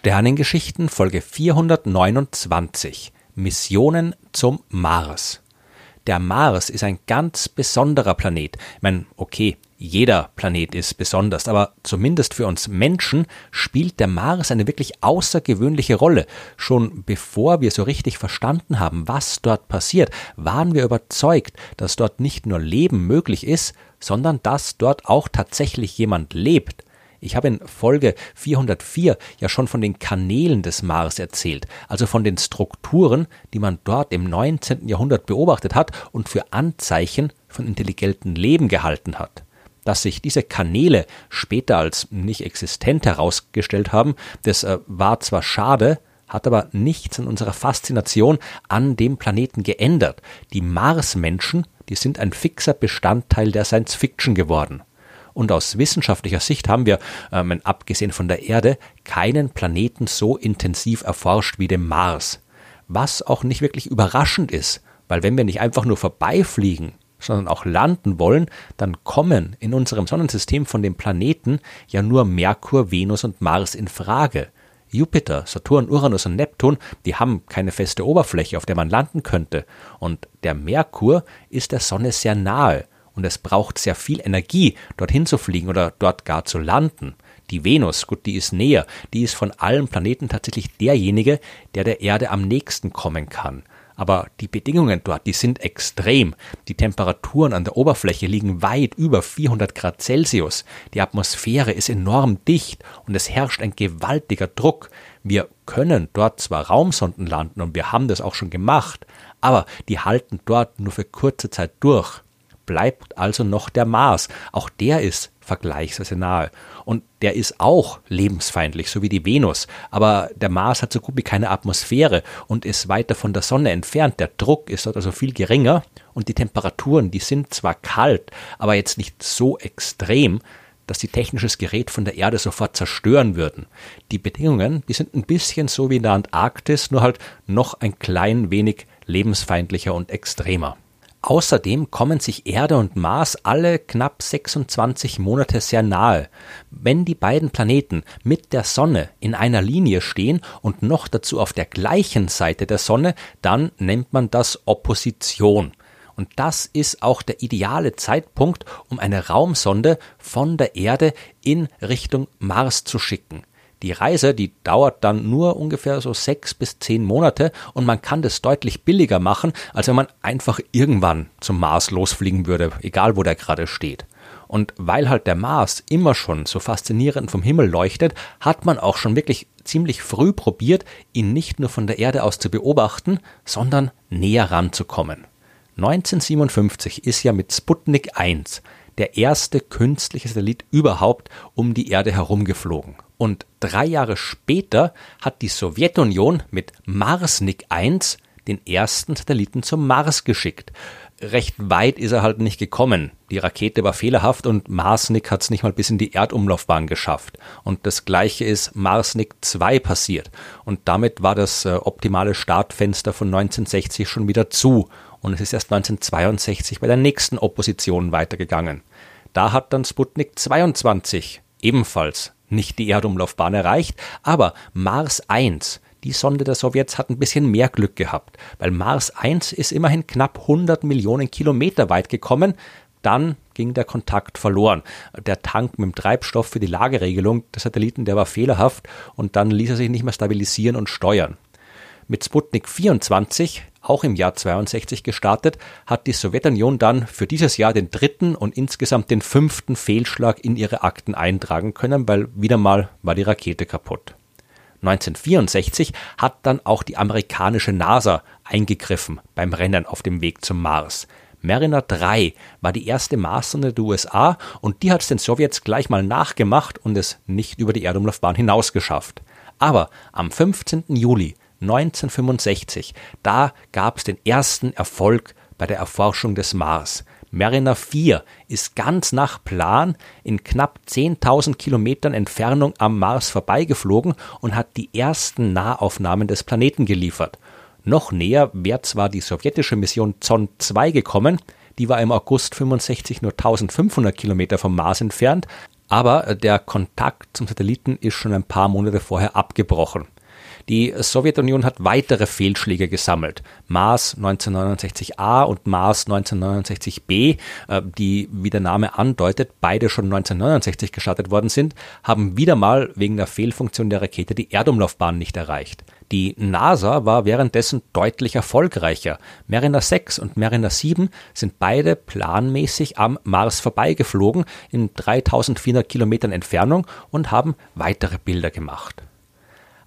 Sternengeschichten Folge 429 Missionen zum Mars. Der Mars ist ein ganz besonderer Planet. Ich meine, okay, jeder Planet ist besonders, aber zumindest für uns Menschen spielt der Mars eine wirklich außergewöhnliche Rolle. Schon bevor wir so richtig verstanden haben, was dort passiert, waren wir überzeugt, dass dort nicht nur Leben möglich ist, sondern dass dort auch tatsächlich jemand lebt. Ich habe in Folge 404 ja schon von den Kanälen des Mars erzählt, also von den Strukturen, die man dort im 19. Jahrhundert beobachtet hat und für Anzeichen von intelligentem Leben gehalten hat. Dass sich diese Kanäle später als nicht existent herausgestellt haben, das äh, war zwar schade, hat aber nichts an unserer Faszination an dem Planeten geändert. Die Marsmenschen, die sind ein fixer Bestandteil der Science Fiction geworden. Und aus wissenschaftlicher Sicht haben wir, ähm, abgesehen von der Erde, keinen Planeten so intensiv erforscht wie den Mars. Was auch nicht wirklich überraschend ist, weil wenn wir nicht einfach nur vorbeifliegen, sondern auch landen wollen, dann kommen in unserem Sonnensystem von den Planeten ja nur Merkur, Venus und Mars in Frage. Jupiter, Saturn, Uranus und Neptun, die haben keine feste Oberfläche, auf der man landen könnte. Und der Merkur ist der Sonne sehr nahe und es braucht sehr viel Energie, dorthin zu fliegen oder dort gar zu landen. Die Venus, gut, die ist näher, die ist von allen Planeten tatsächlich derjenige, der der Erde am nächsten kommen kann. Aber die Bedingungen dort, die sind extrem. Die Temperaturen an der Oberfläche liegen weit über 400 Grad Celsius. Die Atmosphäre ist enorm dicht und es herrscht ein gewaltiger Druck. Wir können dort zwar Raumsonden landen und wir haben das auch schon gemacht, aber die halten dort nur für kurze Zeit durch bleibt also noch der Mars. Auch der ist vergleichsweise nahe. Und der ist auch lebensfeindlich, so wie die Venus. Aber der Mars hat so gut wie keine Atmosphäre und ist weiter von der Sonne entfernt. Der Druck ist dort also viel geringer und die Temperaturen, die sind zwar kalt, aber jetzt nicht so extrem, dass sie technisches Gerät von der Erde sofort zerstören würden. Die Bedingungen, die sind ein bisschen so wie in der Antarktis, nur halt noch ein klein wenig lebensfeindlicher und extremer. Außerdem kommen sich Erde und Mars alle knapp 26 Monate sehr nahe. Wenn die beiden Planeten mit der Sonne in einer Linie stehen und noch dazu auf der gleichen Seite der Sonne, dann nennt man das Opposition. Und das ist auch der ideale Zeitpunkt, um eine Raumsonde von der Erde in Richtung Mars zu schicken. Die Reise, die dauert dann nur ungefähr so sechs bis zehn Monate und man kann das deutlich billiger machen, als wenn man einfach irgendwann zum Mars losfliegen würde, egal wo der gerade steht. Und weil halt der Mars immer schon so faszinierend vom Himmel leuchtet, hat man auch schon wirklich ziemlich früh probiert, ihn nicht nur von der Erde aus zu beobachten, sondern näher ranzukommen. 1957 ist ja mit Sputnik 1 der erste künstliche Satellit überhaupt um die Erde herumgeflogen. Und drei Jahre später hat die Sowjetunion mit Marsnik 1 den ersten Satelliten zum Mars geschickt. Recht weit ist er halt nicht gekommen. Die Rakete war fehlerhaft und Marsnik hat es nicht mal bis in die Erdumlaufbahn geschafft. Und das gleiche ist Marsnik 2 passiert. Und damit war das äh, optimale Startfenster von 1960 schon wieder zu. Und es ist erst 1962 bei der nächsten Opposition weitergegangen. Da hat dann Sputnik 22 ebenfalls nicht die Erdumlaufbahn erreicht, aber Mars 1, die Sonde der Sowjets hat ein bisschen mehr Glück gehabt, weil Mars 1 ist immerhin knapp 100 Millionen Kilometer weit gekommen, dann ging der Kontakt verloren. Der Tank mit dem Treibstoff für die Lageregelung des Satelliten, der war fehlerhaft und dann ließ er sich nicht mehr stabilisieren und steuern. Mit Sputnik 24 auch im Jahr 62 gestartet, hat die Sowjetunion dann für dieses Jahr den dritten und insgesamt den fünften Fehlschlag in ihre Akten eintragen können, weil wieder mal war die Rakete kaputt. 1964 hat dann auch die amerikanische NASA eingegriffen beim Rennen auf dem Weg zum Mars. Mariner 3 war die erste Marssonde der USA und die hat es den Sowjets gleich mal nachgemacht und es nicht über die Erdumlaufbahn hinaus geschafft. Aber am 15. Juli 1965, da gab es den ersten Erfolg bei der Erforschung des Mars. Mariner 4 ist ganz nach Plan in knapp 10.000 Kilometern Entfernung am Mars vorbeigeflogen und hat die ersten Nahaufnahmen des Planeten geliefert. Noch näher wäre zwar die sowjetische Mission Zond 2 gekommen, die war im August 65 nur 1500 Kilometer vom Mars entfernt, Aber der Kontakt zum Satelliten ist schon ein paar Monate vorher abgebrochen. Die Sowjetunion hat weitere Fehlschläge gesammelt. Mars 1969a und Mars 1969b, äh, die, wie der Name andeutet, beide schon 1969 gestartet worden sind, haben wieder mal wegen der Fehlfunktion der Rakete die Erdumlaufbahn nicht erreicht. Die NASA war währenddessen deutlich erfolgreicher. Mariner 6 und Mariner 7 sind beide planmäßig am Mars vorbeigeflogen in 3400 Kilometern Entfernung und haben weitere Bilder gemacht.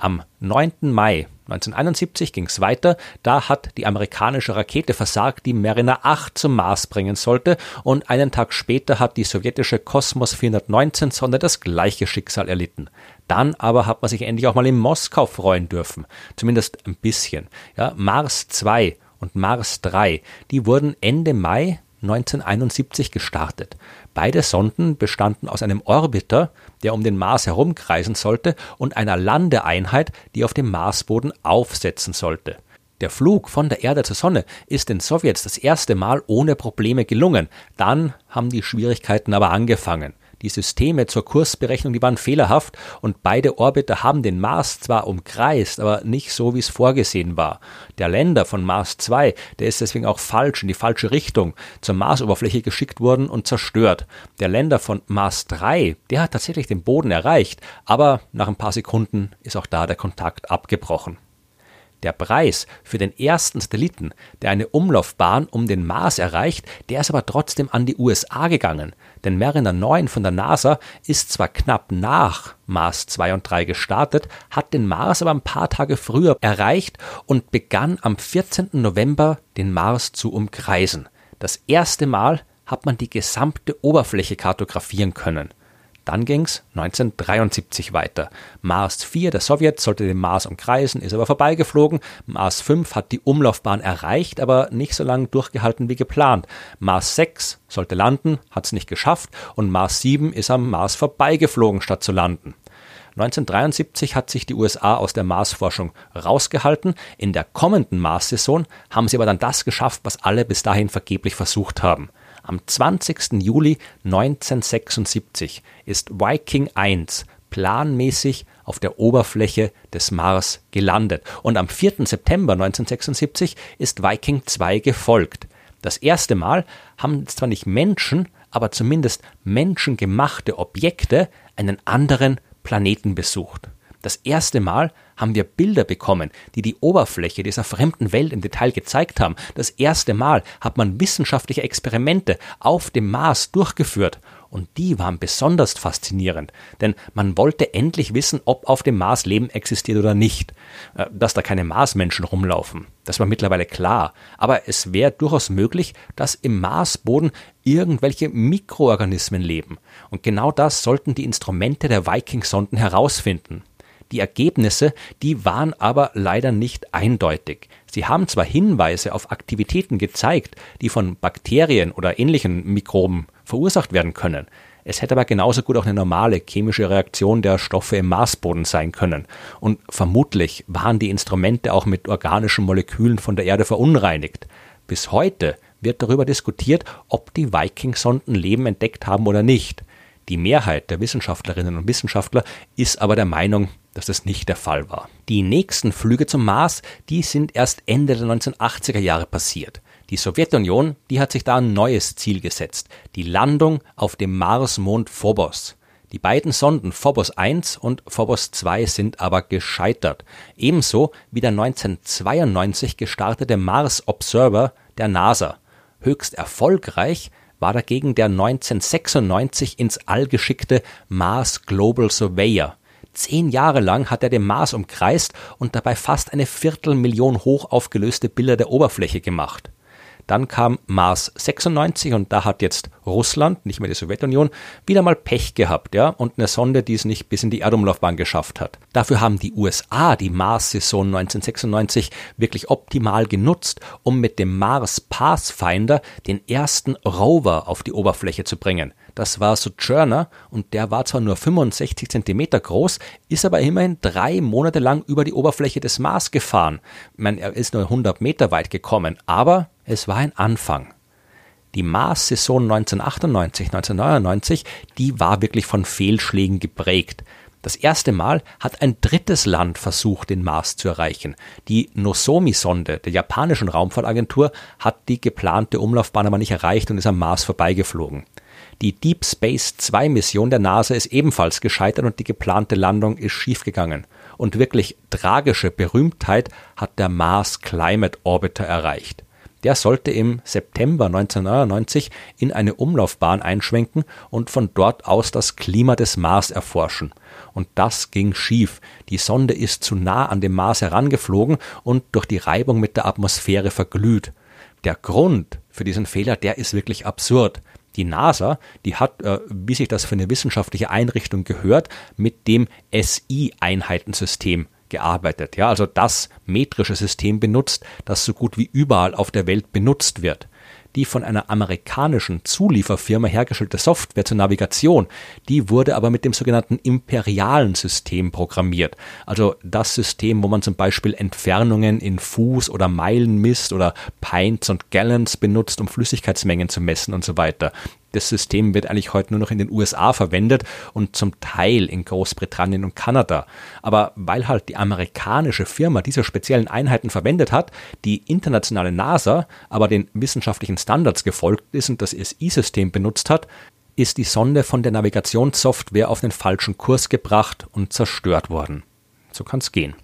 Am 9. Mai 1971 ging es weiter. Da hat die amerikanische Rakete versagt, die Mariner 8 zum Mars bringen sollte. Und einen Tag später hat die sowjetische Kosmos 419 Sonde das gleiche Schicksal erlitten. Dann aber hat man sich endlich auch mal in Moskau freuen dürfen. Zumindest ein bisschen. Ja, Mars 2 und Mars 3, die wurden Ende Mai 1971 gestartet. Beide Sonden bestanden aus einem Orbiter, der um den Mars herumkreisen sollte, und einer Landeeinheit, die auf dem Marsboden aufsetzen sollte. Der Flug von der Erde zur Sonne ist den Sowjets das erste Mal ohne Probleme gelungen. Dann haben die Schwierigkeiten aber angefangen. Die Systeme zur Kursberechnung, die waren fehlerhaft und beide Orbiter haben den Mars zwar umkreist, aber nicht so, wie es vorgesehen war. Der Länder von Mars 2, der ist deswegen auch falsch in die falsche Richtung zur Marsoberfläche geschickt worden und zerstört. Der Länder von Mars 3, der hat tatsächlich den Boden erreicht, aber nach ein paar Sekunden ist auch da der Kontakt abgebrochen. Der Preis für den ersten Satelliten, der eine Umlaufbahn um den Mars erreicht, der ist aber trotzdem an die USA gegangen. Denn Mariner 9 von der NASA ist zwar knapp nach Mars 2 und 3 gestartet, hat den Mars aber ein paar Tage früher erreicht und begann am 14. November den Mars zu umkreisen. Das erste Mal hat man die gesamte Oberfläche kartografieren können. Dann ging es 1973 weiter. Mars 4 der Sowjets sollte den Mars umkreisen, ist aber vorbeigeflogen. Mars 5 hat die Umlaufbahn erreicht, aber nicht so lange durchgehalten wie geplant. Mars 6 sollte landen, hat es nicht geschafft und Mars 7 ist am Mars vorbeigeflogen, statt zu landen. 1973 hat sich die USA aus der Marsforschung rausgehalten. In der kommenden Mars-Saison haben sie aber dann das geschafft, was alle bis dahin vergeblich versucht haben. Am 20. Juli 1976 ist Viking 1 planmäßig auf der Oberfläche des Mars gelandet und am 4. September 1976 ist Viking 2 gefolgt. Das erste Mal haben zwar nicht Menschen, aber zumindest menschengemachte Objekte einen anderen Planeten besucht. Das erste Mal haben wir Bilder bekommen, die die Oberfläche dieser fremden Welt im Detail gezeigt haben. Das erste Mal hat man wissenschaftliche Experimente auf dem Mars durchgeführt und die waren besonders faszinierend, denn man wollte endlich wissen, ob auf dem Mars Leben existiert oder nicht. Äh, dass da keine Marsmenschen rumlaufen, das war mittlerweile klar, aber es wäre durchaus möglich, dass im Marsboden irgendwelche Mikroorganismen leben. Und genau das sollten die Instrumente der Viking-Sonden herausfinden. Die Ergebnisse, die waren aber leider nicht eindeutig. Sie haben zwar Hinweise auf Aktivitäten gezeigt, die von Bakterien oder ähnlichen Mikroben verursacht werden können. Es hätte aber genauso gut auch eine normale chemische Reaktion der Stoffe im Marsboden sein können. Und vermutlich waren die Instrumente auch mit organischen Molekülen von der Erde verunreinigt. Bis heute wird darüber diskutiert, ob die Viking-Sonden Leben entdeckt haben oder nicht. Die Mehrheit der Wissenschaftlerinnen und Wissenschaftler ist aber der Meinung, dass das nicht der Fall war. Die nächsten Flüge zum Mars, die sind erst Ende der 1980er Jahre passiert. Die Sowjetunion, die hat sich da ein neues Ziel gesetzt, die Landung auf dem Marsmond Phobos. Die beiden Sonden Phobos 1 und Phobos 2 sind aber gescheitert, ebenso wie der 1992 gestartete Mars Observer der NASA. Höchst erfolgreich war dagegen der 1996 ins All geschickte Mars Global Surveyor. Zehn Jahre lang hat er den Mars umkreist und dabei fast eine Viertelmillion hoch aufgelöste Bilder der Oberfläche gemacht. Dann kam Mars 96 und da hat jetzt Russland, nicht mehr die Sowjetunion, wieder mal Pech gehabt, ja, und eine Sonde, die es nicht bis in die Erdumlaufbahn geschafft hat. Dafür haben die USA die Mars-Saison 1996 wirklich optimal genutzt, um mit dem Mars Pathfinder den ersten Rover auf die Oberfläche zu bringen. Das war Sojourner und der war zwar nur 65 Zentimeter groß, ist aber immerhin drei Monate lang über die Oberfläche des Mars gefahren. Ich meine, er ist nur 100 Meter weit gekommen, aber es war ein Anfang. Die Mars-Saison 1998, 1999, die war wirklich von Fehlschlägen geprägt. Das erste Mal hat ein drittes Land versucht, den Mars zu erreichen. Die Nozomi-Sonde der japanischen Raumfahrtagentur hat die geplante Umlaufbahn aber nicht erreicht und ist am Mars vorbeigeflogen. Die Deep Space 2 Mission der NASA ist ebenfalls gescheitert und die geplante Landung ist schiefgegangen. Und wirklich tragische Berühmtheit hat der Mars Climate Orbiter erreicht. Der sollte im September 1999 in eine Umlaufbahn einschwenken und von dort aus das Klima des Mars erforschen. Und das ging schief. Die Sonde ist zu nah an dem Mars herangeflogen und durch die Reibung mit der Atmosphäre verglüht. Der Grund für diesen Fehler, der ist wirklich absurd. Die NASA, die hat, äh, wie sich das für eine wissenschaftliche Einrichtung gehört, mit dem SI-Einheitensystem gearbeitet. Ja, also das metrische System benutzt, das so gut wie überall auf der Welt benutzt wird. Die von einer amerikanischen Zulieferfirma hergestellte Software zur Navigation, die wurde aber mit dem sogenannten imperialen System programmiert. Also das System, wo man zum Beispiel Entfernungen in Fuß oder Meilen misst oder Pints und Gallons benutzt, um Flüssigkeitsmengen zu messen und so weiter. Das System wird eigentlich heute nur noch in den USA verwendet und zum Teil in Großbritannien und Kanada. Aber weil halt die amerikanische Firma diese speziellen Einheiten verwendet hat, die internationale NASA aber den wissenschaftlichen Standards gefolgt ist und das SI-System benutzt hat, ist die Sonde von der Navigationssoftware auf den falschen Kurs gebracht und zerstört worden. So kann es gehen.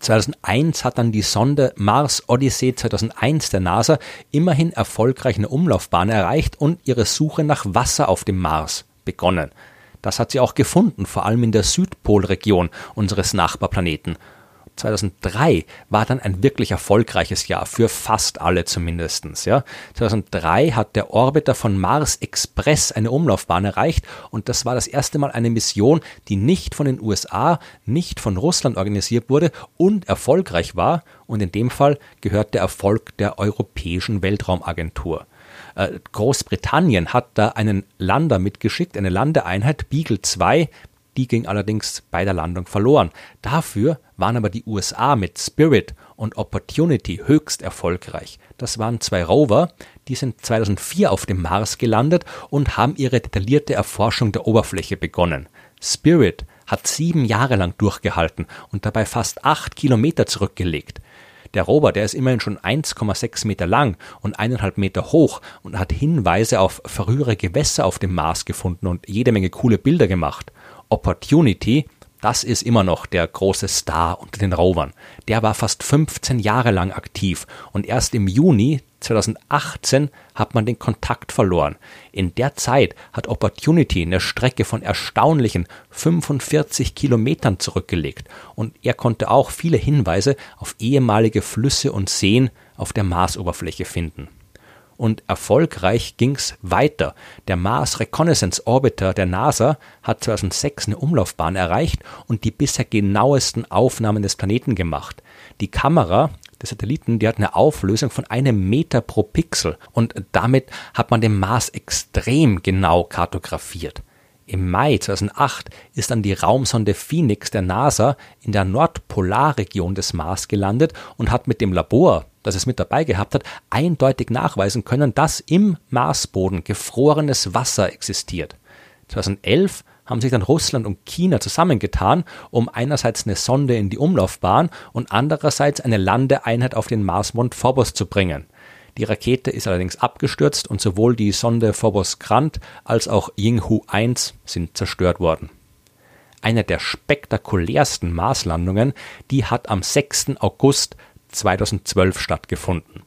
2001 hat dann die Sonde Mars Odyssey 2001 der NASA immerhin erfolgreich eine Umlaufbahn erreicht und ihre Suche nach Wasser auf dem Mars begonnen. Das hat sie auch gefunden, vor allem in der Südpolregion unseres Nachbarplaneten. 2003 war dann ein wirklich erfolgreiches Jahr, für fast alle zumindestens. Ja. 2003 hat der Orbiter von Mars Express eine Umlaufbahn erreicht und das war das erste Mal eine Mission, die nicht von den USA, nicht von Russland organisiert wurde und erfolgreich war und in dem Fall gehört der Erfolg der Europäischen Weltraumagentur. Äh, Großbritannien hat da einen Lander mitgeschickt, eine Landeeinheit Beagle 2 die ging allerdings bei der Landung verloren. Dafür waren aber die USA mit Spirit und Opportunity höchst erfolgreich. Das waren zwei Rover, die sind 2004 auf dem Mars gelandet und haben ihre detaillierte Erforschung der Oberfläche begonnen. Spirit hat sieben Jahre lang durchgehalten und dabei fast acht Kilometer zurückgelegt. Der Rover, der ist immerhin schon 1,6 Meter lang und eineinhalb Meter hoch und hat Hinweise auf frühere Gewässer auf dem Mars gefunden und jede Menge coole Bilder gemacht. Opportunity, das ist immer noch der große Star unter den Rovern. Der war fast 15 Jahre lang aktiv und erst im Juni 2018 hat man den Kontakt verloren. In der Zeit hat Opportunity eine Strecke von erstaunlichen 45 Kilometern zurückgelegt und er konnte auch viele Hinweise auf ehemalige Flüsse und Seen auf der Marsoberfläche finden und erfolgreich ging's weiter. Der Mars Reconnaissance Orbiter der NASA hat 2006 eine Umlaufbahn erreicht und die bisher genauesten Aufnahmen des Planeten gemacht. Die Kamera des Satelliten, die hat eine Auflösung von einem Meter pro Pixel und damit hat man den Mars extrem genau kartografiert. Im Mai 2008 ist dann die Raumsonde Phoenix der NASA in der Nordpolarregion des Mars gelandet und hat mit dem Labor, das es mit dabei gehabt hat, eindeutig nachweisen können, dass im Marsboden gefrorenes Wasser existiert. 2011 haben sich dann Russland und China zusammengetan, um einerseits eine Sonde in die Umlaufbahn und andererseits eine Landeeinheit auf den Marsmond Phobos zu bringen. Die Rakete ist allerdings abgestürzt und sowohl die Sonde Phobos Grant als auch Yinghu 1 sind zerstört worden. Eine der spektakulärsten Marslandungen, die hat am 6. August 2012 stattgefunden.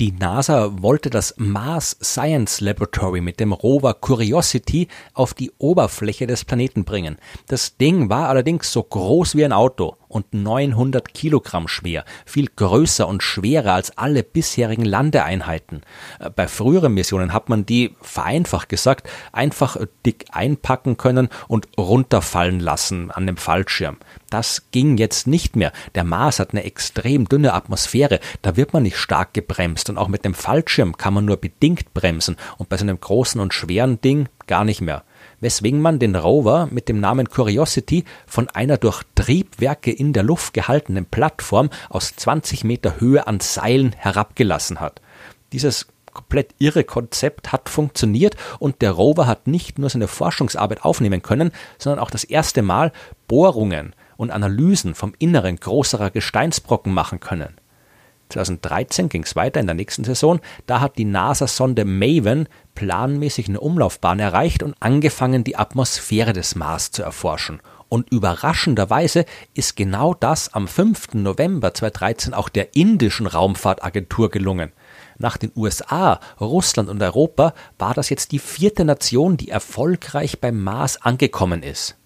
Die NASA wollte das Mars Science Laboratory mit dem Rover Curiosity auf die Oberfläche des Planeten bringen. Das Ding war allerdings so groß wie ein Auto und 900 Kilogramm schwer, viel größer und schwerer als alle bisherigen Landeeinheiten. Äh, bei früheren Missionen hat man die, vereinfacht gesagt, einfach dick einpacken können und runterfallen lassen an dem Fallschirm. Das ging jetzt nicht mehr. Der Mars hat eine extrem dünne Atmosphäre, da wird man nicht stark gebremst und auch mit dem Fallschirm kann man nur bedingt bremsen und bei so einem großen und schweren Ding gar nicht mehr weswegen man den Rover mit dem Namen Curiosity von einer durch Triebwerke in der Luft gehaltenen Plattform aus 20 Meter Höhe an Seilen herabgelassen hat. Dieses komplett irre Konzept hat funktioniert und der Rover hat nicht nur seine Forschungsarbeit aufnehmen können, sondern auch das erste Mal Bohrungen und Analysen vom Inneren größerer Gesteinsbrocken machen können. 2013 ging es weiter in der nächsten Saison. Da hat die NASA-Sonde Maven planmäßig eine Umlaufbahn erreicht und angefangen, die Atmosphäre des Mars zu erforschen. Und überraschenderweise ist genau das am 5. November 2013 auch der indischen Raumfahrtagentur gelungen. Nach den USA, Russland und Europa war das jetzt die vierte Nation, die erfolgreich beim Mars angekommen ist.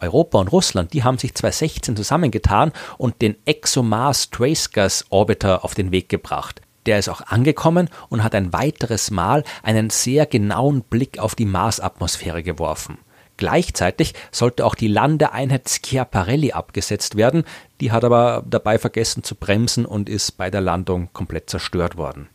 Europa und Russland, die haben sich 2016 zusammengetan und den ExoMars Trace Gas Orbiter auf den Weg gebracht. Der ist auch angekommen und hat ein weiteres Mal einen sehr genauen Blick auf die Marsatmosphäre geworfen. Gleichzeitig sollte auch die Landeeinheit Schiaparelli abgesetzt werden, die hat aber dabei vergessen zu bremsen und ist bei der Landung komplett zerstört worden.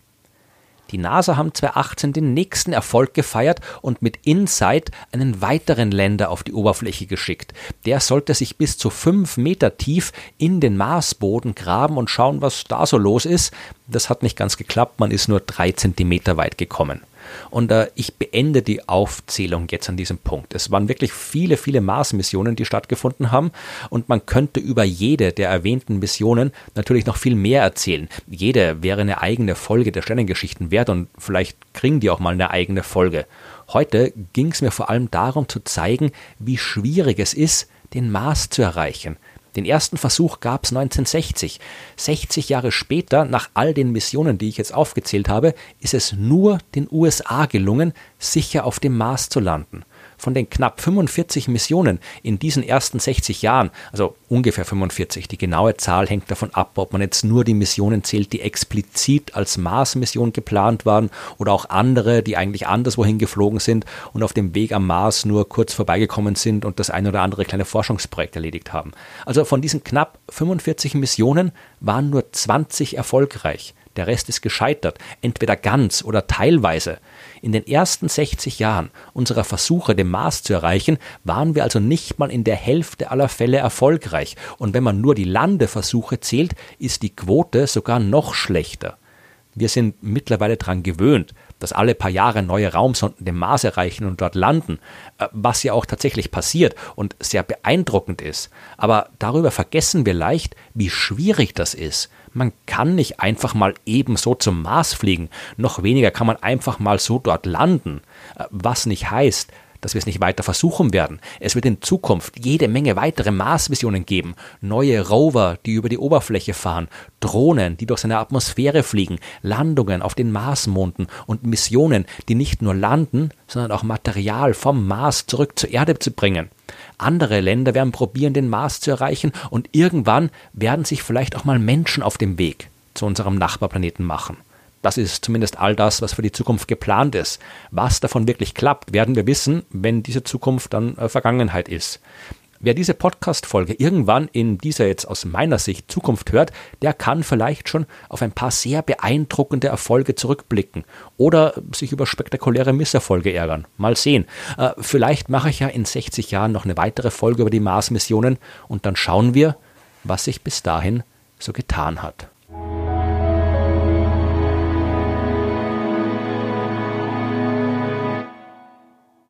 Die NASA haben 2018 den nächsten Erfolg gefeiert und mit InSight einen weiteren Länder auf die Oberfläche geschickt. Der sollte sich bis zu fünf Meter tief in den Marsboden graben und schauen, was da so los ist. Das hat nicht ganz geklappt, man ist nur drei Zentimeter weit gekommen. Und äh, ich beende die Aufzählung jetzt an diesem Punkt. Es waren wirklich viele, viele Mars-Missionen, die stattgefunden haben. Und man könnte über jede der erwähnten Missionen natürlich noch viel mehr erzählen. Jede wäre eine eigene Folge der Sternengeschichten wert und vielleicht kriegen die auch mal eine eigene Folge. Heute ging es mir vor allem darum zu zeigen, wie schwierig es ist, den Mars zu erreichen. Den ersten Versuch gab es 1960. 60 Jahre später, nach all den Missionen, die ich jetzt aufgezählt habe, ist es nur den USA gelungen, sicher auf dem Mars zu landen von den knapp 45 Missionen in diesen ersten 60 Jahren, also ungefähr 45, die genaue Zahl hängt davon ab, ob man jetzt nur die Missionen zählt, die explizit als Mars-Mission geplant waren oder auch andere, die eigentlich anderswohin geflogen sind und auf dem Weg am Mars nur kurz vorbeigekommen sind und das ein oder andere kleine Forschungsprojekt erledigt haben. Also von diesen knapp 45 Missionen waren nur 20 erfolgreich. Der Rest ist gescheitert, entweder ganz oder teilweise. In den ersten 60 Jahren unserer Versuche, den Mars zu erreichen, waren wir also nicht mal in der Hälfte aller Fälle erfolgreich. Und wenn man nur die Landeversuche zählt, ist die Quote sogar noch schlechter. Wir sind mittlerweile daran gewöhnt, dass alle paar Jahre neue Raumsonden den Mars erreichen und dort landen, äh, was ja auch tatsächlich passiert und sehr beeindruckend ist. Aber darüber vergessen wir leicht, wie schwierig das ist. Man kann nicht einfach mal ebenso zum Mars fliegen, noch weniger kann man einfach mal so dort landen, äh, was nicht heißt, dass wir es nicht weiter versuchen werden. Es wird in Zukunft jede Menge weitere Mars-Missionen geben, neue Rover, die über die Oberfläche fahren, Drohnen, die durch seine Atmosphäre fliegen, Landungen auf den Marsmonden und Missionen, die nicht nur landen, sondern auch Material vom Mars zurück zur Erde zu bringen. Andere Länder werden probieren, den Mars zu erreichen und irgendwann werden sich vielleicht auch mal Menschen auf dem Weg zu unserem Nachbarplaneten machen. Das ist zumindest all das, was für die Zukunft geplant ist. Was davon wirklich klappt, werden wir wissen, wenn diese Zukunft dann äh, Vergangenheit ist. Wer diese Podcast-Folge irgendwann in dieser jetzt aus meiner Sicht Zukunft hört, der kann vielleicht schon auf ein paar sehr beeindruckende Erfolge zurückblicken oder sich über spektakuläre Misserfolge ärgern. Mal sehen. Äh, vielleicht mache ich ja in 60 Jahren noch eine weitere Folge über die Mars-Missionen und dann schauen wir, was sich bis dahin so getan hat.